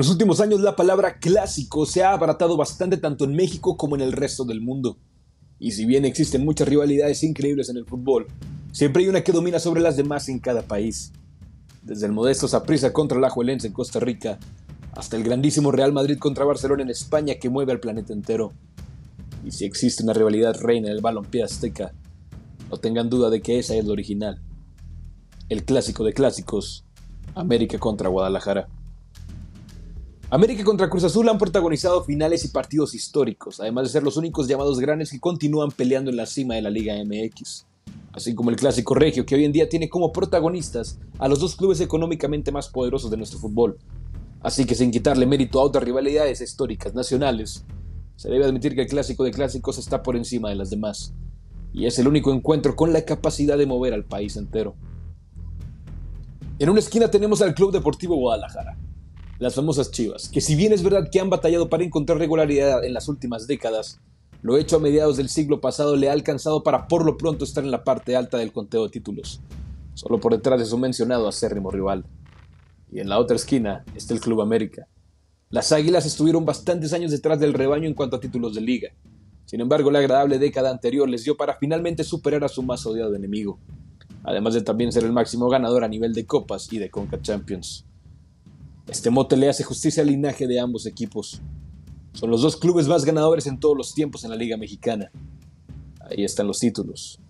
En los últimos años la palabra clásico se ha abaratado bastante tanto en México como en el resto del mundo. Y si bien existen muchas rivalidades increíbles en el fútbol, siempre hay una que domina sobre las demás en cada país. Desde el modesto Saprissa contra el Ajuelense en Costa Rica, hasta el grandísimo Real Madrid contra Barcelona en España que mueve al planeta entero. Y si existe una rivalidad reina del balompié azteca, no tengan duda de que esa es la original. El clásico de clásicos, América contra Guadalajara. América contra Cruz Azul han protagonizado finales y partidos históricos, además de ser los únicos llamados grandes que continúan peleando en la cima de la Liga MX. Así como el clásico regio, que hoy en día tiene como protagonistas a los dos clubes económicamente más poderosos de nuestro fútbol. Así que sin quitarle mérito a otras rivalidades históricas nacionales, se debe admitir que el clásico de clásicos está por encima de las demás, y es el único encuentro con la capacidad de mover al país entero. En una esquina tenemos al Club Deportivo Guadalajara, las famosas Chivas, que si bien es verdad que han batallado para encontrar regularidad en las últimas décadas, lo hecho a mediados del siglo pasado le ha alcanzado para por lo pronto estar en la parte alta del conteo de títulos, solo por detrás de su mencionado acérrimo rival. Y en la otra esquina está el Club América. Las Águilas estuvieron bastantes años detrás del rebaño en cuanto a títulos de liga. Sin embargo, la agradable década anterior les dio para finalmente superar a su más odiado enemigo, además de también ser el máximo ganador a nivel de copas y de Conca Champions. Este mote le hace justicia al linaje de ambos equipos. Son los dos clubes más ganadores en todos los tiempos en la Liga Mexicana. Ahí están los títulos.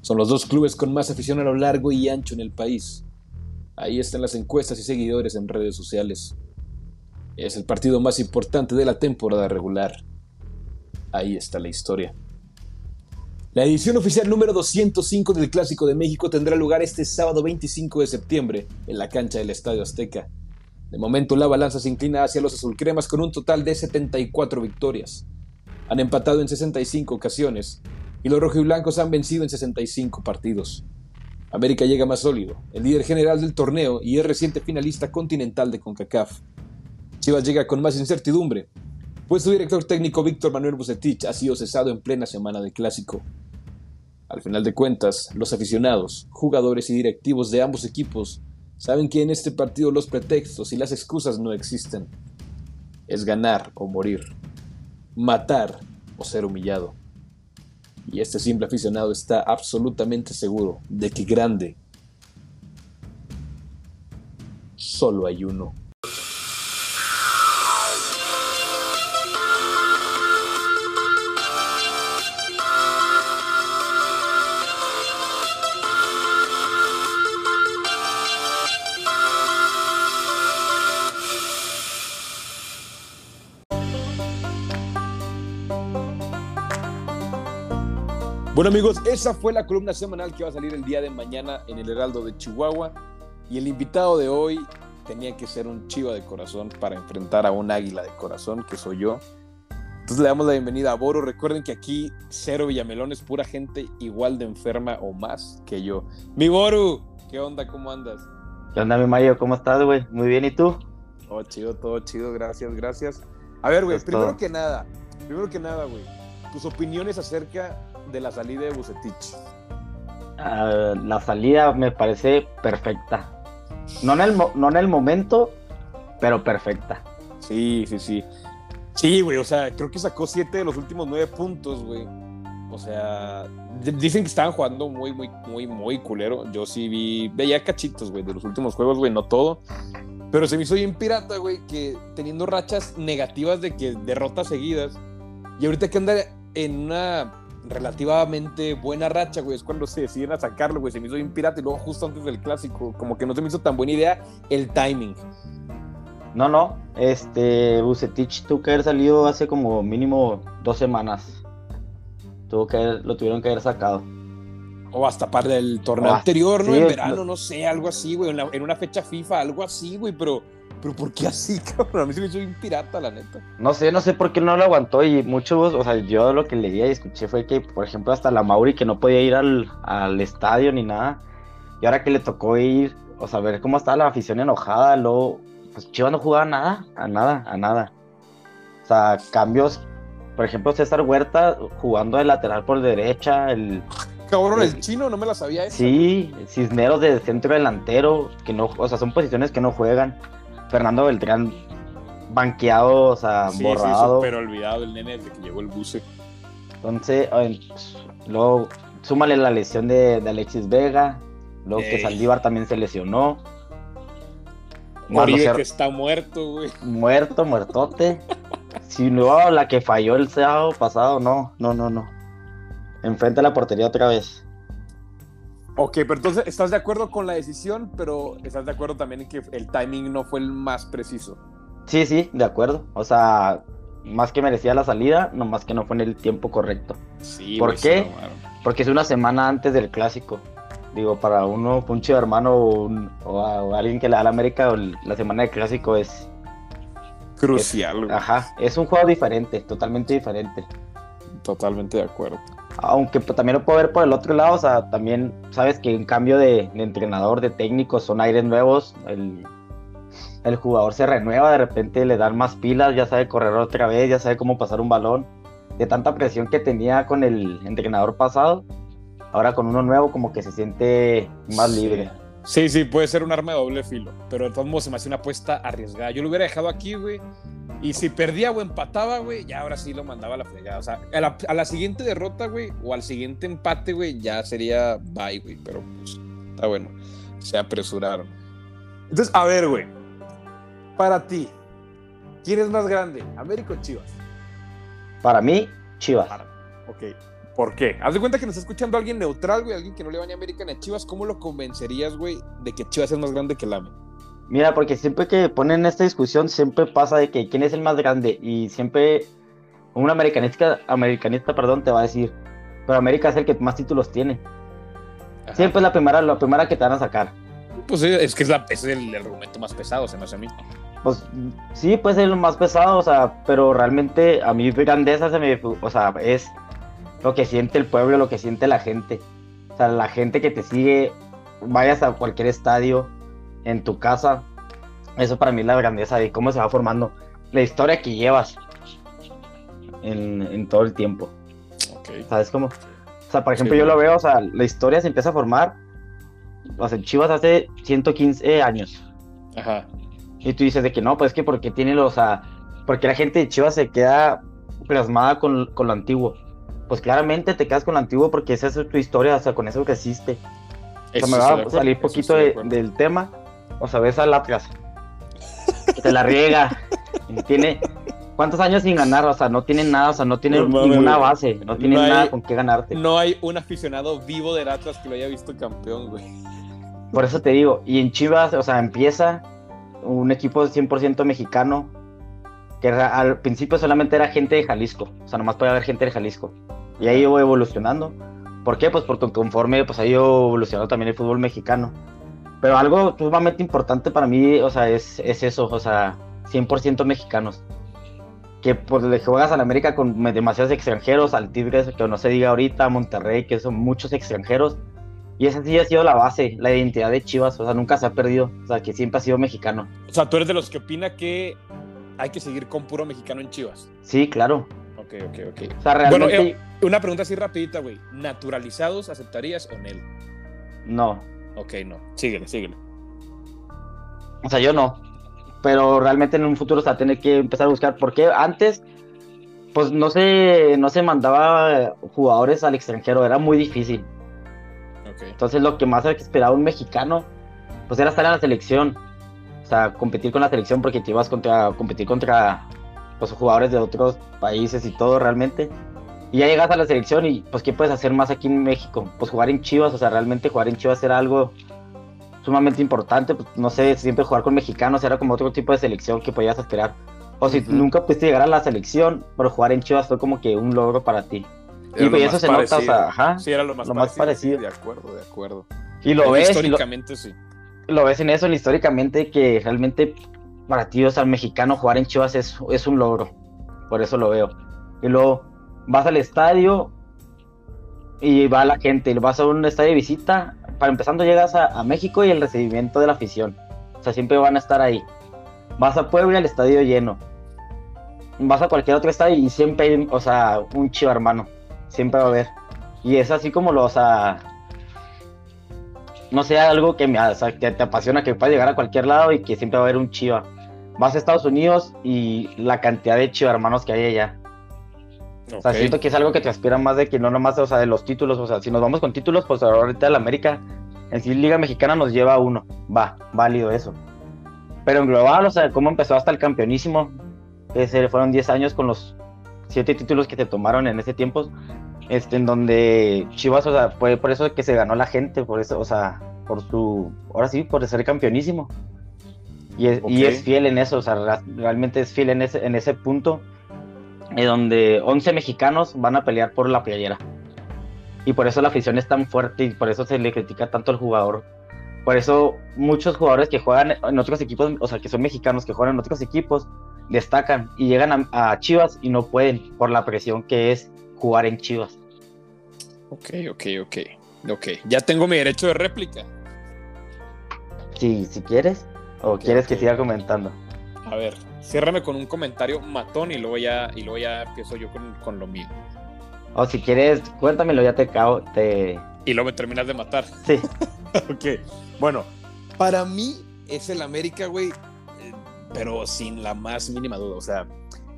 Son los dos clubes con más afición a lo largo y ancho en el país. Ahí están las encuestas y seguidores en redes sociales. Es el partido más importante de la temporada regular. Ahí está la historia. La edición oficial número 205 del Clásico de México tendrá lugar este sábado 25 de septiembre en la cancha del Estadio Azteca. De momento la balanza se inclina hacia los azulcremas con un total de 74 victorias. Han empatado en 65 ocasiones y los rojiblancos han vencido en 65 partidos. América llega más sólido, el líder general del torneo y es reciente finalista continental de CONCACAF. Chivas llega con más incertidumbre, pues su director técnico Víctor Manuel Bucetich ha sido cesado en plena semana de clásico. Al final de cuentas, los aficionados, jugadores y directivos de ambos equipos Saben que en este partido los pretextos y las excusas no existen. Es ganar o morir, matar o ser humillado. Y este simple aficionado está absolutamente seguro de que grande solo hay uno. Bueno amigos, esa fue la columna semanal que va a salir el día de mañana en el Heraldo de Chihuahua. Y el invitado de hoy tenía que ser un chiva de corazón para enfrentar a un águila de corazón, que soy yo. Entonces le damos la bienvenida a Boro. Recuerden que aquí Cero Villamelón es pura gente igual de enferma o más que yo. Mi Boru, ¿qué onda? ¿Cómo andas? ¿Qué onda, mi Mario? ¿Cómo estás, güey? Muy bien, ¿y tú? Todo chido, todo chido, gracias, gracias. A ver, güey, primero que nada, primero que nada, güey, tus opiniones acerca de la salida de Bucetich? Ah, la salida me parece perfecta. No en, el, no en el momento, pero perfecta. Sí, sí, sí. Sí, güey, o sea, creo que sacó siete de los últimos nueve puntos, güey. O sea, dicen que estaban jugando muy, muy, muy, muy culero. Yo sí vi, veía cachitos, güey, de los últimos juegos, güey, no todo. Pero se me hizo bien pirata, güey, que teniendo rachas negativas de que derrotas seguidas. Y ahorita que anda en una relativamente buena racha, güey. Es cuando se deciden a sacarlo, güey. Se me hizo bien pirata y luego justo antes del clásico, como que no se me hizo tan buena idea el timing. No, no. Este, Bucetich tuvo que haber salido hace como mínimo dos semanas. Tuvo que lo tuvieron que haber sacado. O hasta para el torneo anterior, ¿no? en verano, no sé, algo así, güey. En, en, una fecha FIFA, algo así, güey. Pero pero ¿por qué así, cabrón? A mí se me hizo un pirata, la neta. No sé, no sé por qué no lo aguantó. Y muchos, o sea, yo lo que leía y escuché fue que, por ejemplo, hasta la Mauri que no podía ir al, al estadio ni nada. Y ahora que le tocó ir, o sea, ver cómo estaba la afición enojada, luego, pues Chivas no jugaba nada, a nada, a nada. O sea, cambios, por ejemplo, César Huerta jugando de lateral por derecha, el... Cabrón, el, chino no me la sabía esa. Sí, Cisneros de centro delantero, que no, o sea, son posiciones que no juegan. Fernando Beltrán banqueado, o sea, Sí, borrado. sí, pero olvidado el nene desde que llegó el buce. Entonces, luego súmale la lesión de, de Alexis Vega, luego que. Saldívar también se lesionó. Oribe que está muerto, güey. Muerto, muertote. Si no, la que falló el sábado pasado, no, no, no, no. Enfrente a la portería otra vez. Ok, pero entonces estás de acuerdo con la decisión, pero estás de acuerdo también en que el timing no fue el más preciso. Sí, sí, de acuerdo. O sea, más que merecía la salida, nomás que no fue en el tiempo correcto. Sí, ¿Por qué? Porque es una semana antes del clásico. Digo, para uno, un chido hermano o, un- o a, o a alguien que le da la América, la semana de clásico es. Crucial, güey. Ajá, es un juego diferente, totalmente diferente. Totalmente de acuerdo. Aunque pues, también lo puedo ver por el otro lado, o sea, también sabes que en cambio de, de entrenador, de técnico, son aires nuevos. El, el jugador se renueva, de repente le dan más pilas, ya sabe correr otra vez, ya sabe cómo pasar un balón. De tanta presión que tenía con el entrenador pasado, ahora con uno nuevo, como que se siente más libre. Sí, sí, puede ser un arma de doble filo, pero de todos modos se me hace una apuesta arriesgada. Yo lo hubiera dejado aquí, güey, y si perdía o empataba, güey, ya ahora sí lo mandaba a la fregada. O sea, a la, a la siguiente derrota, güey, o al siguiente empate, güey, ya sería bye, güey, pero pues, está bueno. Se apresuraron. Entonces, a ver, güey, para ti, ¿quién es más grande, América o Chivas? Para mí, Chivas. Para- Ok. ¿Por qué? Haz de cuenta que nos está escuchando alguien neutral, güey, alguien que no le va ni a América ni a Chivas. ¿Cómo lo convencerías, güey, de que Chivas es más grande que el AME? Mira, porque siempre que ponen esta discusión, siempre pasa de que quién es el más grande y siempre un americanista, americanista perdón, te va a decir, pero América es el que más títulos tiene. Ajá. Siempre es la primera, la primera que te van a sacar. Pues sí, es que es, la- es el, argumento más pesado, se me hace a mí. Pues sí, puede ser lo más pesado, o sea, pero realmente a mí grandeza se me, o sea, es lo que siente el pueblo, lo que siente la gente. O sea, la gente que te sigue, vayas a cualquier estadio, en tu casa, eso para mí es la grandeza de cómo se va formando la historia que llevas en, en todo el tiempo. Ok. ¿Sabes cómo? O sea, por ejemplo, Sí, yo lo veo, o sea, la historia se empieza a formar, o sea, Chivas hace 115 años. Ajá. Y tú dices de que no, pues es que porque tiene los, o sea, porque la gente de Chivas se queda plasmada con, con lo antiguo. Pues claramente te quedas con lo antiguo porque esa es tu historia, o sea, con eso creciste. O sea, me va a acuerdo, salir poquito de del tema. O sea, ves al Atlas. que te la riega. y tiene. ¿Cuántos años sin ganar? O sea, no tiene nada, o sea, no tiene No mames, ninguna base, no tiene No hay- nada con qué ganarte. No hay un aficionado vivo del Atlas que lo haya visto campeón, güey. Por eso te digo, y en Chivas, o sea, empieza un equipo 100% mexicano, que al principio solamente era gente de Jalisco, o sea, nomás podía haber gente de Jalisco. Y ahí iba evolucionando. ¿Por qué? Pues porque conforme pues ha ido evolucionando también el fútbol mexicano. Pero algo sumamente importante para mí, o sea, es, es eso, o sea, 100% mexicanos. Que pues le juegas a la América con demasiados extranjeros, al Tigres, que no se diga ahorita, a Monterrey, que son muchos extranjeros. Y esa sí ha sido la base, la identidad de Chivas, o sea, nunca se ha perdido, o sea, que siempre ha sido mexicano. O sea, tú eres de los que opina que hay que seguir con puro mexicano en Chivas. Sí, claro. Ok, ok, ok. O sea, realmente, Bueno, eh, una pregunta así rapidita, güey. ¿Naturalizados aceptarías o Nel? no. Ok, no. Síguele, síguele. O sea, yo no. Pero realmente en un futuro se va a tener que empezar a buscar. Porque antes, pues no se, no se mandaba jugadores al extranjero, era muy difícil. Entonces lo que más esperaba un mexicano, pues era estar en la selección. O sea, competir con la selección porque te ibas contra, competir contra pues, jugadores de otros países y todo realmente. Y ya llegas a la selección y pues ¿qué puedes hacer más aquí en México? Pues jugar en Chivas, o sea, realmente jugar en Chivas era algo sumamente importante. Pues, no sé, siempre jugar con mexicanos era como otro tipo de selección que podías esperar. O si nunca pudiste llegar a la selección, pero jugar en Chivas fue como que un logro para ti. Era Y pues eso se nota, o sea, ajá. Sí, era lo más lo más parecido. sí, de acuerdo, de acuerdo. Y lo ves, y lo, Históricamente sí. lo ves en eso, en históricamente, que realmente para ti, o sea, el mexicano jugar en Chivas es, es un logro. Por eso lo veo. Y luego vas al estadio y va la gente, vas a un estadio de visita. Para empezando, llegas a, México y el recibimiento de la afición. O sea, siempre van a estar ahí. Vas a Puebla y el estadio lleno. Vas a cualquier otro estadio y siempre hay, o sea, un chivo hermano. Siempre va a haber. Y es así como lo, o sea, no sea algo que me que te apasiona, que puedas llegar a cualquier lado y que siempre va a haber un chiva. vas a Estados Unidos y la cantidad de hermanos que hay allá. O sea, siento que es algo que te aspira más de que no nomás, o sea, de los títulos, o sea, si nos vamos con títulos, pues ahorita la América, en sí Liga Mexicana nos lleva a uno, va, válido eso. Pero en global, o sea, cómo empezó hasta el campeonísimo, ese fueron 10 años con los 7 títulos que te tomaron en ese tiempo, este, en donde Chivas, o sea, fue por eso que se ganó la gente, por eso, o sea, por su, ahora sí, por ser campeonísimo. Y es, y es fiel en eso, o sea, realmente es fiel en ese, en ese punto, donde 11 mexicanos van a pelear por la playera. Y por eso la afición es tan fuerte y por eso se le critica tanto al jugador. Por eso muchos jugadores que juegan en otros equipos, o sea, que son mexicanos, que juegan en otros equipos, destacan y llegan a Chivas y no pueden por la presión que es jugar en Chivas. Ok, ok, ok. Ok, ya tengo mi derecho de réplica. Sí, si quieres. ¿O quieres que siga comentando? A ver, ciérrame con un comentario matón y luego ya, y luego ya empiezo yo con, lo mío. O si quieres, cuéntamelo, ya te cago, te... Y luego me terminas de matar. Sí. ok, bueno, para mí es el América, güey, eh, pero sin la más mínima duda, o sea,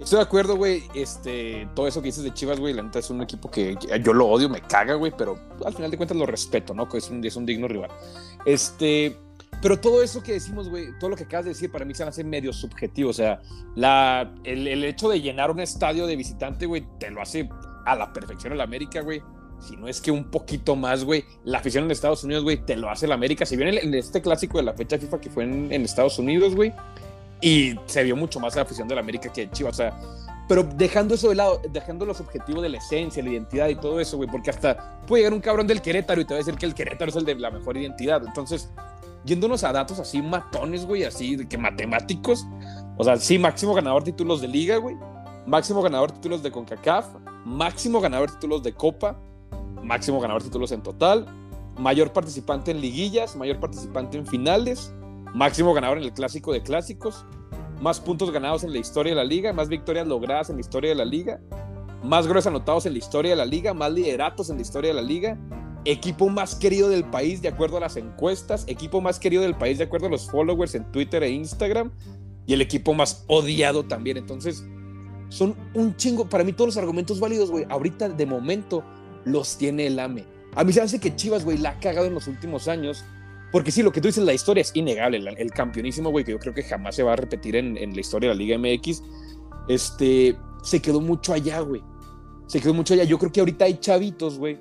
Estoy de acuerdo, güey. Este, todo eso que dices de Chivas, güey, la neta es un equipo que, yo lo odio, me caga, güey, pero al final de cuentas lo respeto, ¿no? Que es un, es un digno rival. Este, pero todo eso que decimos, güey, todo lo que acabas de decir, para mí se hace medio subjetivo. O sea, la, el, el hecho de llenar un estadio de visitante, güey, te lo hace a la perfección el América, güey. Si no es que un poquito más, güey. La afición en Estados Unidos, güey, te lo hace el América. Si bien en este clásico de la fecha FIFA que fue en, en Estados Unidos, güey, y se vio mucho más la afición del América que de Chivas. O sea, pero dejando eso de lado, dejando los objetivos de la esencia, la identidad y todo eso, güey, porque hasta puede llegar un cabrón del Querétaro y te va a decir que el Querétaro es el de la mejor identidad. Entonces, yéndonos a datos así matones, güey, así de que matemáticos, o sea, sí, máximo ganador títulos de liga, güey, máximo ganador títulos de CONCACAF, máximo ganador títulos de Copa, máximo ganador títulos en total, mayor participante en liguillas, mayor participante en finales, máximo ganador en el clásico de clásicos, más puntos ganados en la historia de la liga, más victorias logradas en la historia de la liga, más goles anotados en la historia de la liga, más lideratos en la historia de la liga, equipo más querido del país de acuerdo a las encuestas, equipo más querido del país de acuerdo a los followers en Twitter e Instagram y el equipo más odiado también. Entonces, son un chingo, para mí todos los argumentos válidos, güey, ahorita de momento los tiene el AME. A mí se hace que Chivas, güey, la ha cagado en los últimos años porque sí, lo que tú dices, la historia es innegable. El, campeonísimo, güey, que yo creo que jamás se va a repetir en, la historia de la Liga MX, este, se quedó mucho allá, güey. Se quedó mucho allá. Yo creo que ahorita hay chavitos, güey.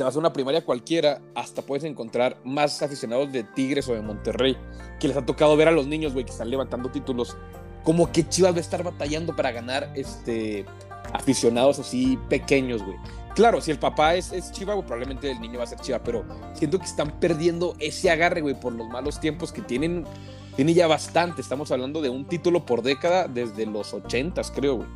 Te vas a una primaria cualquiera, hasta puedes encontrar más aficionados de Tigres o de Monterrey, que les ha tocado ver a los niños, güey, que están levantando títulos. Como que Chivas va a estar batallando para ganar este, aficionados así pequeños, güey. Claro, si el papá es, es Chiva, probablemente el niño va a ser Chiva, pero siento que están perdiendo ese agarre, güey, por los malos tiempos que tienen. Tiene ya bastante. Estamos hablando de un título por década desde los ochentas, creo, güey.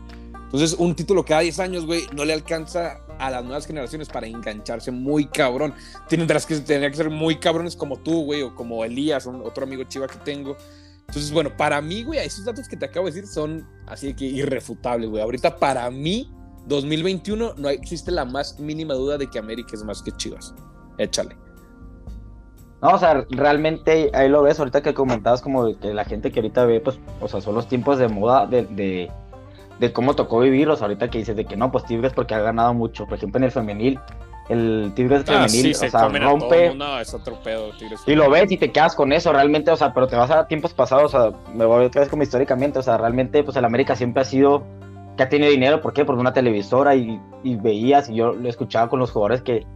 Entonces, un título cada 10 años, güey, no le alcanza a las nuevas generaciones para engancharse muy cabrón. Tienen que, tendría que ser muy cabrones como tú, güey, o como Elías, otro amigo chiva que tengo. Entonces, bueno, para mí, güey, esos datos que te acabo de decir son así que irrefutables, güey. Ahorita, para mí, 2021 no existe la más mínima duda de que América es más que Chivas. Échale. No, o sea, realmente ahí lo ves, ahorita que comentabas como que la gente que ahorita ve, pues, o sea, son los tiempos de moda de, cómo tocó vivirlos, ahorita que dices de que no, pues Tigres porque ha ganado mucho, por ejemplo en el femenil, el Tigres ah, femenil, o sea, rompe. No, es otro pedo, Tigres y lo ves y te quedas con eso, realmente, o sea, pero te vas a tiempos pasados, o sea, me voy a como históricamente, o sea, realmente, pues el América siempre ha sido que ha tenido dinero, ¿por qué? Por una televisora y, veías, y yo lo escuchaba con los jugadores que,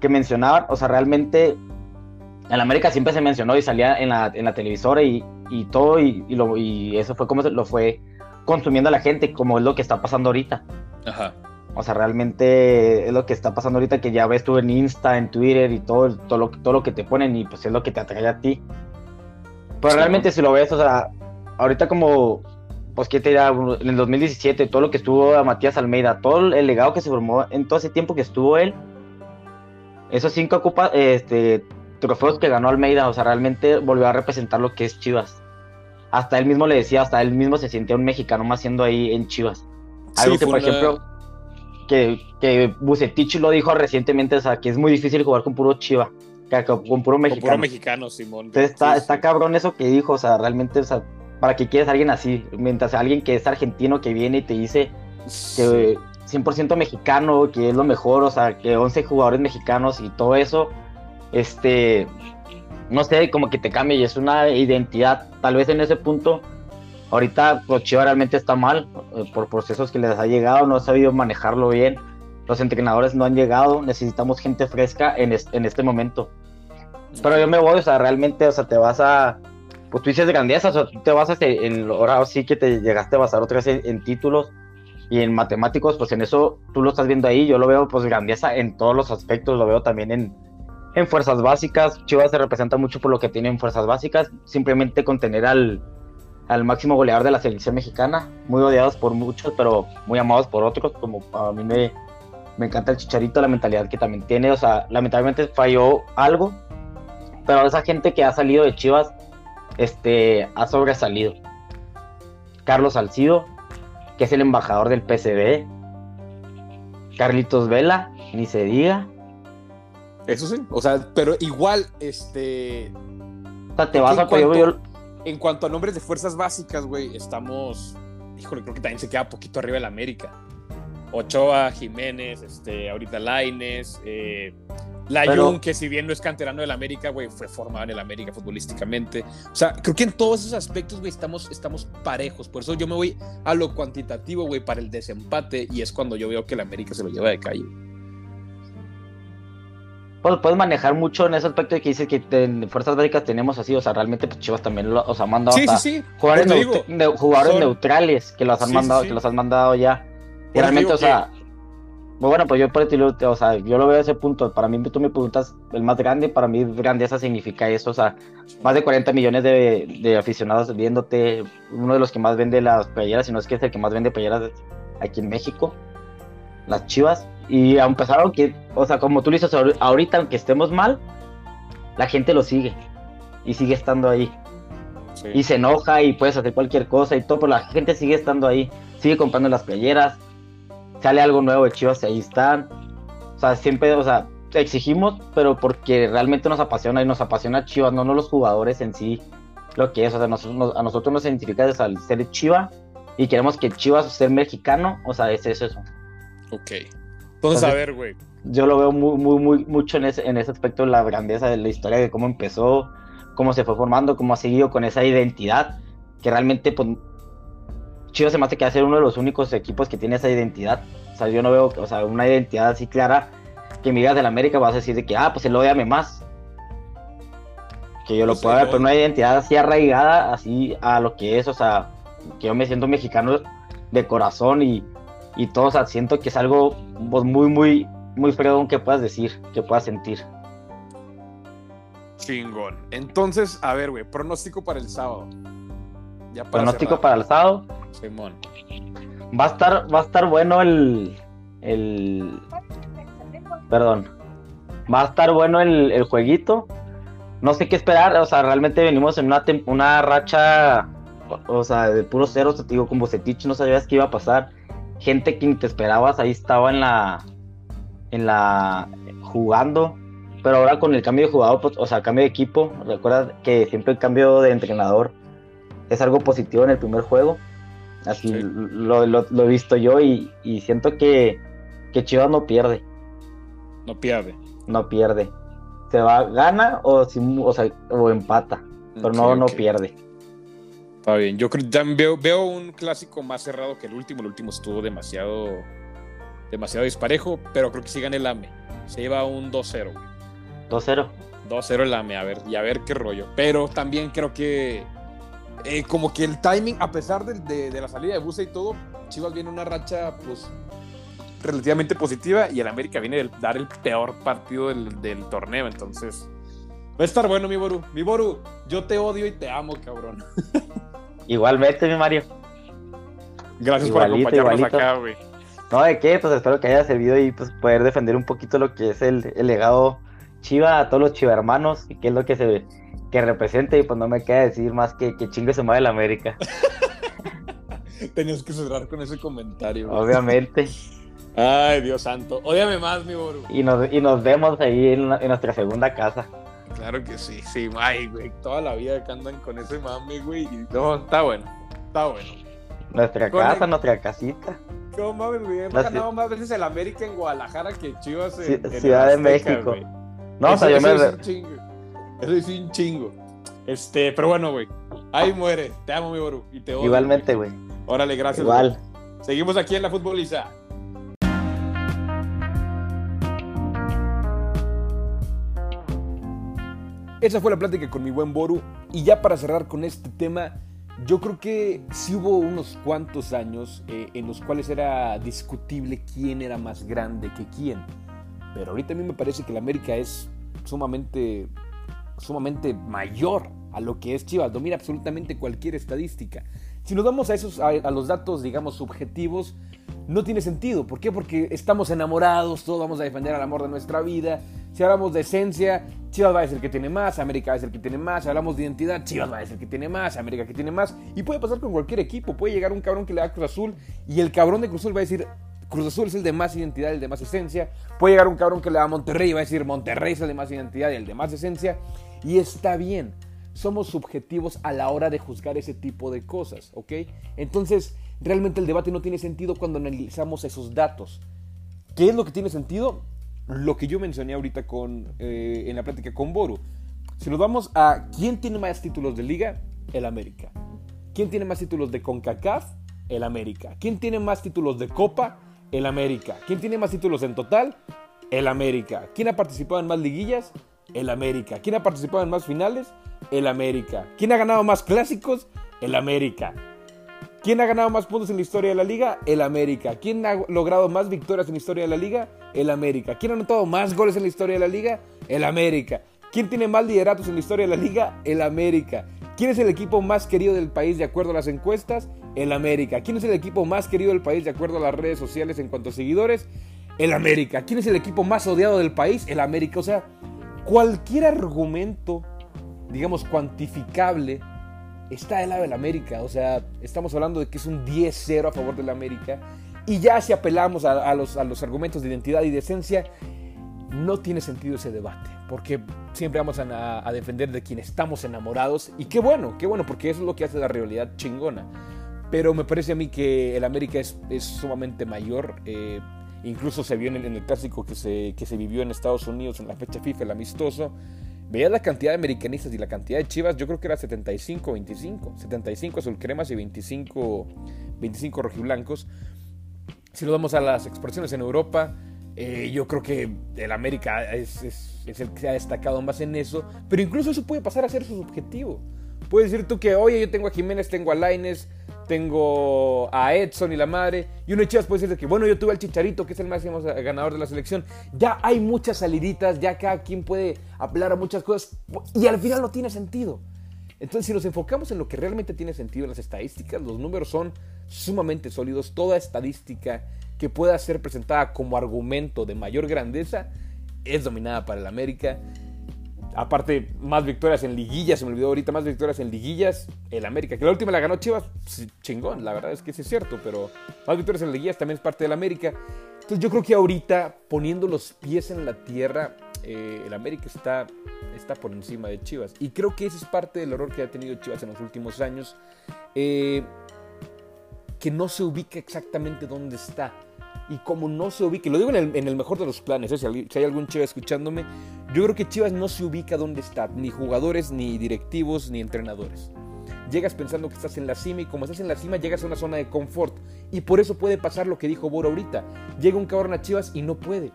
que mencionaban, o sea, realmente en América siempre se mencionó y salía en la, en la televisora y, y todo, y, lo, y eso fue como se lo fue consumiendo a la gente, como es lo que está pasando ahorita. Ajá. O sea, realmente es lo que está pasando ahorita, que ya ves tú en Insta, en Twitter y todo, todo, lo, todo lo que te ponen y pues es lo que te atrae a ti. Pero realmente si lo ves, o sea, ahorita como pues qué te dirá, en el 2017, todo lo que estuvo a Matías Almeida, todo el legado que se formó en todo ese tiempo que estuvo él, esos cinco ocupa, este, trofeos que ganó Almeida, o sea, realmente volvió a representar lo que es Chivas. Hasta él mismo le decía, hasta él mismo se sentía un mexicano más siendo ahí en Chivas. Algo que, por ejemplo, que, que Bucetich lo dijo recientemente, o sea, que es muy difícil jugar con puro Chiva, con puro mexicano. Con puro mexicano, Simón. Entonces está, está cabrón eso que dijo, o sea, realmente, o sea, ¿para qué quieres a alguien así? Mientras alguien que es argentino que viene y te dice que 100% mexicano, que es lo mejor, o sea, que 11 jugadores mexicanos y todo eso, este, no sé, como que te cambia y es una identidad. Tal vez en ese punto, ahorita pues, Chivas realmente está mal eh, por procesos que les ha llegado, no ha sabido manejarlo bien. Los entrenadores no han llegado, necesitamos gente fresca en, este momento. Pero yo me voy, o sea, realmente, o sea, te vas a, pues tú dices grandeza, o sea, tú te vas a, en, ahora sí que te llegaste a basar otra vez en títulos, y en matemáticos, pues en eso tú lo estás viendo ahí, yo lo veo pues grandeza en todos los aspectos, lo veo también en, en fuerzas básicas, Chivas se representa mucho por lo que tiene en fuerzas básicas, simplemente con tener al, al máximo goleador de la selección mexicana, muy odiados por muchos, pero muy amados por otros, como a mí me, me encanta el chicharito, la mentalidad que también tiene, o sea, lamentablemente falló algo, pero esa gente que ha salido de Chivas, este, ha sobresalido. Carlos Salcido, que es el embajador del PCB. Carlitos Vela, ni se diga. Eso sí, o sea, pero igual, este. O sea, te vas a en cuanto, en cuanto a nombres de fuerzas básicas, güey, estamos. Híjole, creo que también se queda poquito arriba del América. Ochoa, Jiménez, este, ahorita Laines, eh, Layun, que si bien no es canterano del América, güey, fue formado en el América futbolísticamente. O sea, creo que en todos esos aspectos, güey, estamos, estamos parejos. Por eso yo me voy a lo cuantitativo, güey, para el desempate. Y es cuando yo veo que el América se lo lleva de calle. Pues puedes manejar mucho en ese aspecto de que dices que en Fuerzas Básicas tenemos así, o sea, realmente pues, Chivas también lo, o mandado sí, sí, sí. jugadores, neutrales que los han mandado, que los han mandado ya. Y realmente, o sea, bueno, pues yo por o sea, yo lo veo a ese punto. Para mí, tú me preguntas el más grande, para mí grandeza significa eso, o sea, más de 40 millones de, aficionados viéndote, uno de los que más vende las playeras, si no es que es el que más vende playeras aquí en México, las chivas. Y a empezar, que, o sea, como tú dices, ahorita, aunque estemos mal, la gente lo sigue y sigue estando ahí. Y se enoja y puedes hacer cualquier cosa y todo, pero la gente sigue estando ahí, sigue comprando las playeras, sale algo nuevo de Chivas y ahí están. O sea, siempre, o sea, exigimos, pero porque realmente nos apasiona y nos apasiona Chivas, no, no los jugadores en sí, lo que es. O sea, a nosotros nos identifica al ser Chiva y queremos que Chivas ser mexicano, o sea, es eso. Ok. Entonces, a ver, güey. Yo lo veo muy, muy, muy, mucho en ese, en ese aspecto, la grandeza de la historia, de cómo empezó, cómo se fue formando, cómo ha seguido con esa identidad, que realmente, pues, Chivas se me hace que ser uno de los únicos equipos que tiene esa identidad. O sea, yo no veo, o sea, una identidad así clara que me digas del América vas a decir de que, ah, pues él odiame más. Que yo lo pueda ver, pero una identidad así arraigada, así a lo que es, o sea, que yo me siento mexicano de corazón y, y todo, o sea, siento que es algo pues, muy, muy, muy fregón que puedas decir, que puedas sentir. Chingón. Entonces, a ver, güey, pronóstico para el sábado. pronóstico para el sábado. Simón. Va a estar, va a estar bueno el, el. Perdón. Va a estar bueno el, el jueguito. No sé qué esperar. O sea, realmente venimos en una, una racha. O sea, de puros ceros. Te digo, con Bocetich no sabías qué iba a pasar. Gente que ni te esperabas ahí estaba en la. En la. jugando. Pero ahora con el cambio de jugador, pues, o sea, cambio de equipo. Recuerda que siempre el cambio de entrenador es algo positivo en el primer juego. Así lo, he visto yo y, siento que, que, Chivas no pierde. No pierde. No pierde. Se va, gana o, si, o, sea, o empata, pero no, no pierde. Está bien, yo creo, veo, veo un clásico más cerrado que el último. El último estuvo demasiado, demasiado disparejo, pero creo que sí gana el AME. Se lleva un 2-0. 2-0. 2-0 el AME, a ver, y a ver qué rollo. Pero también creo que eh, como que el timing, a pesar de, la salida de Busa y todo, Chivas viene una racha, pues, relativamente positiva y el América viene a dar el peor partido del, torneo. Entonces, va a estar bueno, mi Boru. Mi Boru, yo te odio y te amo, cabrón. Igualmente, mi Mario. Gracias por acompañarnos acá, güey. No, ¿de qué? Pues espero que haya servido y pues poder defender un poquito lo que es el, el legado Chiva a todos los Chiva hermanos y qué es lo que se que represente y pues no me queda decir más que, que chingue se mueve la América. Tenías que cerrar con ese comentario. Obviamente. Ay, Dios santo. Ódiame más, mi Boru. Y nos, y nos vemos ahí en, nuestra segunda casa. Claro que sí, sí, ay, güey, toda la vida que andan con ese mami, güey, y no, está bueno, está bueno. Nuestra casa, nuestra casita. ¿Cómo mames, güey? Hemos ganado más veces el América en Guadalajara que Chivas en, Ciudad de México. No, o sea, yo me... Eso es un chingo. Eso es un chingo. Este, pero bueno, güey. Ahí muere. Te amo, mi Boru. Y te odio. Igualmente, güey. Órale, gracias. Igual. Seguimos aquí en la futboliza. Esa fue la plática con mi buen Boru. Y ya para cerrar con este tema, yo creo que sí hubo unos cuantos años eh, en los cuales era discutible quién era más grande que quién. Pero ahorita a mí me parece que la América es sumamente, sumamente mayor a lo que es Chivas. Domina absolutamente cualquier estadística. Si nos vamos a, esos, a, los datos, digamos, subjetivos, no tiene sentido. ¿Por qué? Porque estamos enamorados, todos vamos a defender al amor de nuestra vida. Si hablamos de esencia, Chivas va a el que tiene más, América va a el que tiene más. Si hablamos de identidad, Chivas va a el que tiene más, América que tiene más. Y puede pasar con cualquier equipo. Puede llegar un cabrón que le da Cruz Azul y el cabrón de Cruz Azul va a decir, Cruz Azul es el de más identidad, el de más esencia. Puede llegar un cabrón que le da Monterrey y va a decir, Monterrey es el de más identidad y el de más esencia. Y está bien somos subjetivos a la hora de juzgar ese tipo de cosas, ¿ok? Entonces, realmente el debate no tiene sentido cuando analizamos esos datos. ¿Qué es lo que tiene sentido? Lo que yo mencioné ahorita con, eh, en la plática con Boru. Si nos vamos a quién tiene más títulos de liga, el América. ¿Quién tiene más títulos de CONCACAF? El América. ¿Quién tiene más títulos de Copa? El América. ¿Quién tiene más títulos en total? El América. ¿Quién ha participado en más liguillas? El América. ¿Quién ha participado en más finales? El América. ¿Quién ha ganado más clásicos? El América. ¿Quién ha ganado más puntos en la historia de la liga? El América. ¿Quién ha logrado más victorias en la historia de la liga? El América. ¿Quién ha anotado más goles en la historia de la liga? El América. ¿Quién tiene más lideratos en la historia de la liga? El América. ¿Quién es el equipo más querido del país de acuerdo a las encuestas? El América. ¿Quién es el equipo más querido del país de acuerdo a las redes sociales en cuanto a seguidores? El América. ¿Quién es el equipo más odiado del país? El América. O sea, cualquier argumento digamos, cuantificable, está del lado del América. O sea, estamos hablando de que es un 10-0 a favor del América. Y ya si apelamos a, los, a, los, argumentos de identidad y de esencia, no tiene sentido ese debate. Porque siempre vamos a, defender de quien estamos enamorados. Y qué bueno, qué bueno, porque eso es lo que hace la realidad chingona. Pero me parece a mí que el América es, es sumamente mayor. Eh, incluso se vio en el, en el clásico que se, que se vivió en Estados Unidos en la fecha FIFA, el amistoso Veías la cantidad de americanistas y la cantidad de chivas, yo creo que era 75-25. 75 azulcremas y 25, 25 rojiblancos. Si nos vamos a las expresiones en Europa, eh, yo creo que el América es, es, el que se ha destacado más en eso. Pero incluso eso puede pasar a ser su objetivo. Puedes decir tú que, oye, yo tengo a Jiménez, tengo a Laines, tengo a Edson y la madre. Y uno de Chivas puede decir que, bueno, yo tuve al Chicharito, que es el máximo ganador de la selección. Ya hay muchas saliditas, ya cada quien puede hablar a muchas cosas. Y al final no tiene sentido. Entonces, si nos enfocamos en lo que realmente tiene sentido en las estadísticas, los números son sumamente sólidos. Toda estadística que pueda ser presentada como argumento de mayor grandeza es dominada para el América. Aparte, más victorias en liguillas, se me olvidó ahorita, más victorias en liguillas. El América, que la última la ganó Chivas, chingón, la verdad es que sí es cierto, pero más victorias en liguillas también es parte del América. Entonces yo creo que ahorita, poniendo los pies en la tierra, eh, el América está, está por encima de Chivas. Y creo que ese es parte del error que ha tenido Chivas en los últimos años. Eh, que no se ubica exactamente dónde está y como no se ubica, lo digo en el, mejor de los planes, ¿eh? si, hay, algún Chivas escuchándome, yo creo que Chivas no se ubica donde está, ni jugadores, ni directivos, ni entrenadores. Llegas pensando que estás en la cima y como estás en la cima llegas a una zona de confort. Y por eso puede pasar lo que dijo Boro ahorita. Llega un cabrón a Chivas y no puede.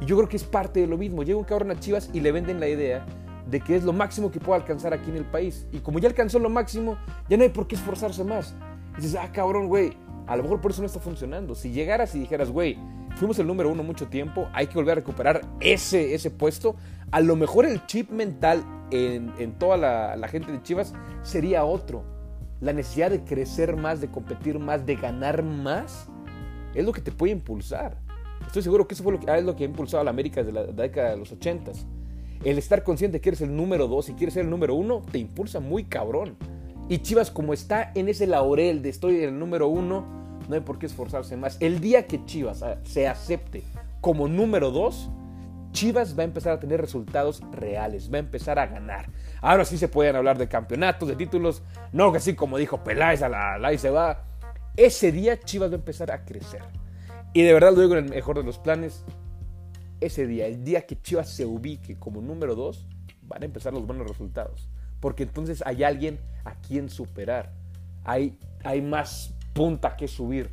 Y yo creo que es parte de lo mismo. Llega un cabrón a Chivas y le venden la idea de que es lo máximo que puede alcanzar aquí en el país. Y como ya alcanzó lo máximo, ya no hay por qué esforzarse más. Y dices, ah, cabrón, güey, a lo mejor por eso no está funcionando. Si llegaras y dijeras, güey, fuimos el número uno mucho tiempo, hay que volver a recuperar ese, ese puesto, a lo mejor el chip mental en, toda la, la, gente de Chivas sería otro. La necesidad de crecer más, de competir más, de ganar más, es lo que te puede impulsar. Estoy seguro que eso fue lo que, es lo que ha impulsado a la América desde la década de los ochentas. El estar consciente que eres el número dos y quieres ser el número uno, te impulsa muy cabrón. Y Chivas, como está en ese laurel de estoy en el número uno, no hay por qué esforzarse más. El día que Chivas ah, se acepte como número dos, Chivas va a empezar a tener resultados reales, va a empezar a ganar. Ahora sí se pueden hablar de campeonatos, de títulos, no que así como dijo Peláez a la, la y se va. Ese día Chivas va a empezar a crecer. Y de verdad lo digo en el mejor de los planes, ese día, el día que Chivas se ubique como número 2, van a empezar los buenos resultados. Porque entonces hay alguien a quien superar. Hay, hay más punta que subir.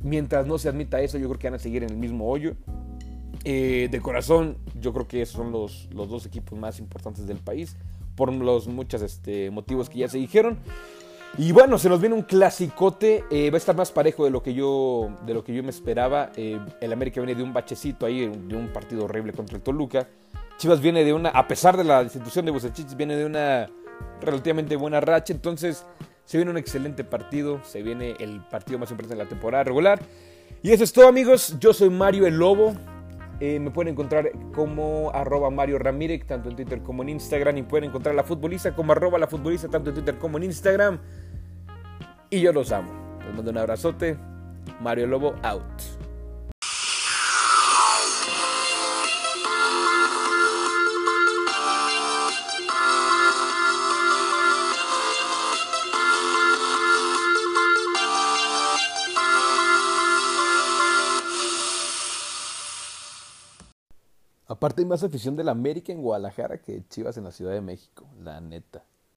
Mientras no se admita eso, yo creo que van a seguir en el mismo hoyo. Eh, de corazón, yo creo que son los, los, dos equipos más importantes del país, por los muchos este, motivos que ya se dijeron. Y bueno, se nos viene un clasicote, eh, va a estar más parejo de lo que yo, de lo que yo me esperaba. Eh, el América viene de un bachecito ahí, de un partido horrible contra el Toluca. Chivas viene de una, a pesar de la institución de Bucetich, viene de una relativamente buena racha. Entonces, se viene un excelente partido, se viene el partido más importante de la temporada regular. Y eso es todo, amigos. Yo soy Mario el Lobo. Eh, me pueden encontrar como arroba Mario Ramírez, tanto en Twitter como en Instagram. Y pueden encontrar a la futbolista como arroba la futbolista, tanto en Twitter como en Instagram. Y yo los amo. Les mando un abrazote. Mario Lobo out. Aparte hay más afición del América en Guadalajara que Chivas en la Ciudad de México, la neta.